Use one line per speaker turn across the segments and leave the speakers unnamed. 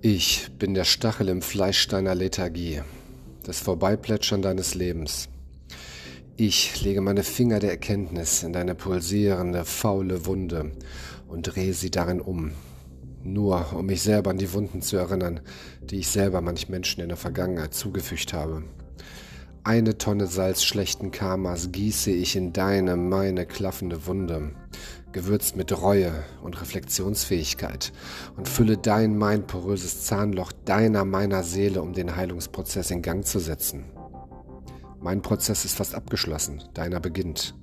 Ich bin der Stachel im Fleisch deiner Lethargie, das Vorbeiplätschern deines Lebens. Ich lege meine Finger der Erkenntnis in deine pulsierende, faule Wunde und drehe sie darin um. Nur um mich selber an die Wunden zu erinnern, die ich selber manch Menschen in der Vergangenheit zugefügt habe. Eine Tonne Salz schlechten Karmas gieße ich in deine, meine klaffende Wunde gewürzt mit Reue und Reflexionsfähigkeit und fülle dein, mein poröses Zahnloch deiner, meiner Seele, um den Heilungsprozess in Gang zu setzen. Mein Prozess ist fast abgeschlossen, deiner beginnt.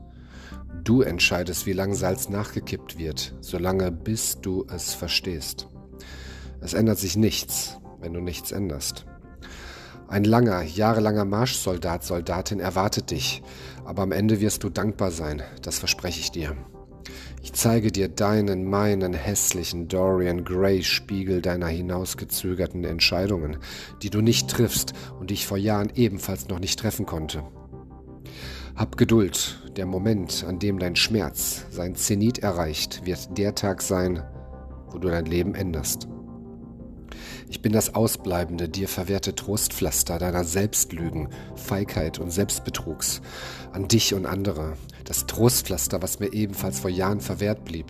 Du entscheidest, wie lange Salz nachgekippt wird, solange bis du es verstehst. Es ändert sich nichts, wenn du nichts änderst. Ein langer, jahrelanger Marschsoldat, Soldatin erwartet dich, aber am Ende wirst du dankbar sein, das verspreche ich dir. Ich zeige dir deinen, meinen hässlichen Dorian Gray Spiegel deiner hinausgezögerten Entscheidungen, die du nicht triffst und die ich vor Jahren ebenfalls noch nicht treffen konnte. Hab Geduld, der Moment, an dem dein Schmerz sein Zenit erreicht, wird der Tag sein, wo du dein Leben änderst. Ich bin das ausbleibende, dir verwehrte Trostpflaster deiner Selbstlügen, Feigheit und Selbstbetrugs an dich und andere. Das Trostpflaster, was mir ebenfalls vor Jahren verwehrt blieb.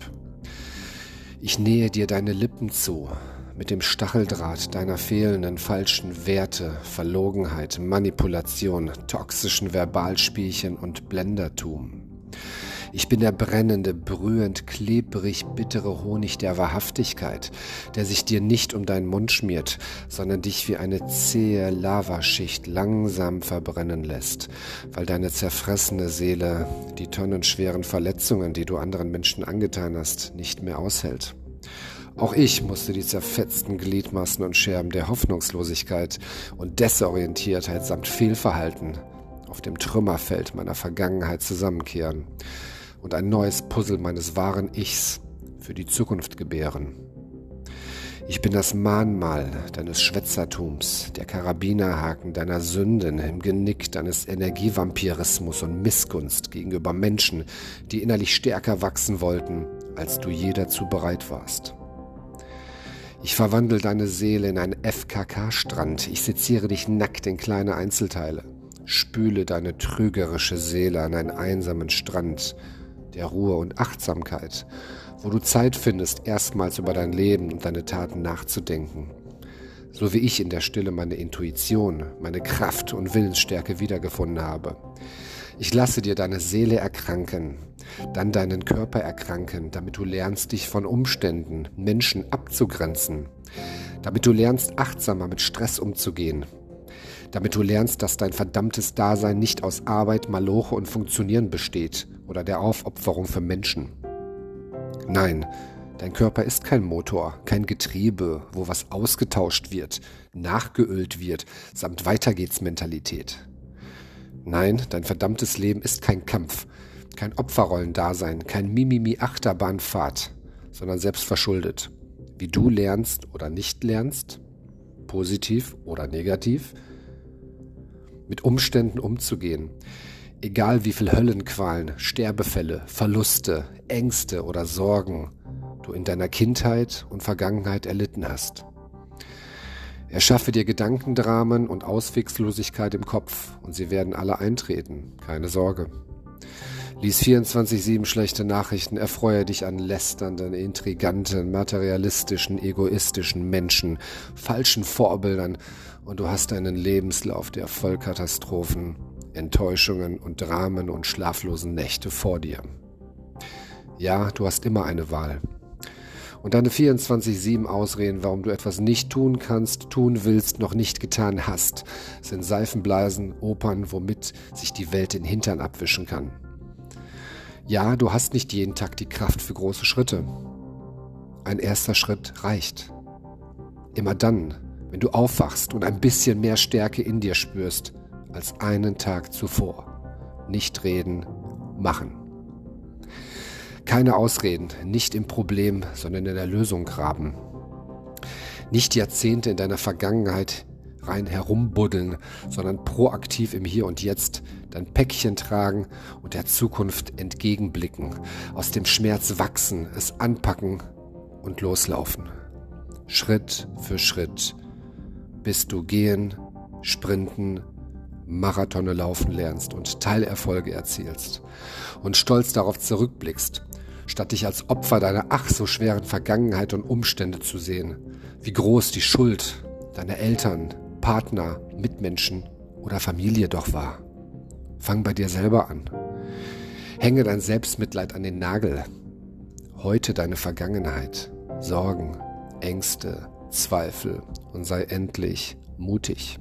Ich nähe dir deine Lippen zu, mit dem Stacheldraht deiner fehlenden falschen Werte, Verlogenheit, Manipulation, toxischen Verbalspielchen und Blendertum. Ich bin der brennende, brühend, klebrig, bittere Honig der Wahrhaftigkeit, der sich dir nicht um deinen Mund schmiert, sondern dich wie eine zähe Lavaschicht langsam verbrennen lässt, weil deine zerfressene Seele die tonnenschweren Verletzungen, die du anderen Menschen angetan hast, nicht mehr aushält. Auch ich musste die zerfetzten Gliedmaßen und Scherben der Hoffnungslosigkeit und Desorientiertheit samt Fehlverhalten auf dem Trümmerfeld meiner Vergangenheit zusammenkehren und ein neues Puzzle meines wahren Ichs für die Zukunft gebären. Ich bin das Mahnmal deines Schwätzertums, der Karabinerhaken deiner Sünden im Genick deines Energievampirismus und Missgunst gegenüber Menschen, die innerlich stärker wachsen wollten, als du je dazu bereit warst. Ich verwandle deine Seele in einen FKK-Strand, ich seziere dich nackt in kleine Einzelteile, spüle deine trügerische Seele an einen einsamen Strand, der Ruhe und Achtsamkeit, wo du Zeit findest, erstmals über dein Leben und deine Taten nachzudenken. So wie ich in der Stille meine Intuition, meine Kraft und Willensstärke wiedergefunden habe. Ich lasse dir deine Seele erkranken, dann deinen Körper erkranken, damit du lernst, dich von Umständen, Menschen abzugrenzen, damit du lernst, achtsamer mit Stress umzugehen, damit du lernst, dass dein verdammtes Dasein nicht aus Arbeit, Maloche und Funktionieren besteht oder der Aufopferung für Menschen. Nein, dein Körper ist kein Motor, kein Getriebe, wo was ausgetauscht wird, nachgeölt wird, samt Weitergehts-Mentalität. Nein, dein verdammtes Leben ist kein Kampf, kein Opferrollendasein, kein Mimimi-Achterbahnfahrt, sondern selbstverschuldet. Wie du lernst oder nicht lernst, positiv oder negativ, mit Umständen umzugehen, Egal wie viel Höllenqualen, Sterbefälle, Verluste, Ängste oder Sorgen du in deiner Kindheit und Vergangenheit erlitten hast. Erschaffe dir Gedankendramen und Auswegslosigkeit im Kopf und sie werden alle eintreten, keine Sorge. Lies 24-7 schlechte Nachrichten, erfreue dich an lästernden, intriganten, materialistischen, egoistischen Menschen, falschen Vorbildern und du hast einen Lebenslauf der Vollkatastrophen Enttäuschungen und Dramen und schlaflosen Nächte vor dir. Ja, du hast immer eine Wahl. Und deine 24-7 Ausreden, warum du etwas nicht tun kannst, tun willst, noch nicht getan hast, sind Seifenblasen, Opern, womit sich die Welt den Hintern abwischen kann. Ja, du hast nicht jeden Tag die Kraft für große Schritte. Ein erster Schritt reicht. Immer dann, wenn du aufwachst und ein bisschen mehr Stärke in dir spürst, als einen Tag zuvor. Nicht reden, machen. Keine Ausreden, nicht im Problem, sondern in der Lösung graben. Nicht Jahrzehnte in deiner Vergangenheit rein herumbuddeln, sondern proaktiv im Hier und Jetzt dein Päckchen tragen und der Zukunft entgegenblicken, aus dem Schmerz wachsen, es anpacken und loslaufen. Schritt für Schritt, bis du gehen, sprinten, Marathone laufen lernst und Teilerfolge erzielst und stolz darauf zurückblickst, statt dich als Opfer deiner ach so schweren Vergangenheit und Umstände zu sehen, wie groß die Schuld deiner Eltern, Partner, Mitmenschen oder Familie doch war. Fang bei dir selber an. Hänge dein Selbstmitleid an den Nagel. Heute deine Vergangenheit, Sorgen, Ängste, Zweifel und sei endlich mutig.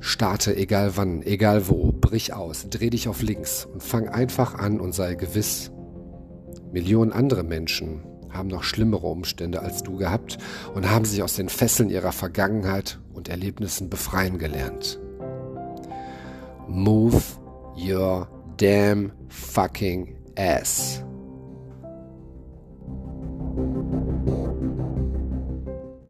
Starte egal wann, egal wo, brich aus, dreh dich auf links und fang einfach an und sei gewiss. Millionen andere Menschen haben noch schlimmere Umstände als du gehabt und haben sich aus den Fesseln ihrer Vergangenheit und Erlebnissen befreien gelernt. Move your damn fucking ass.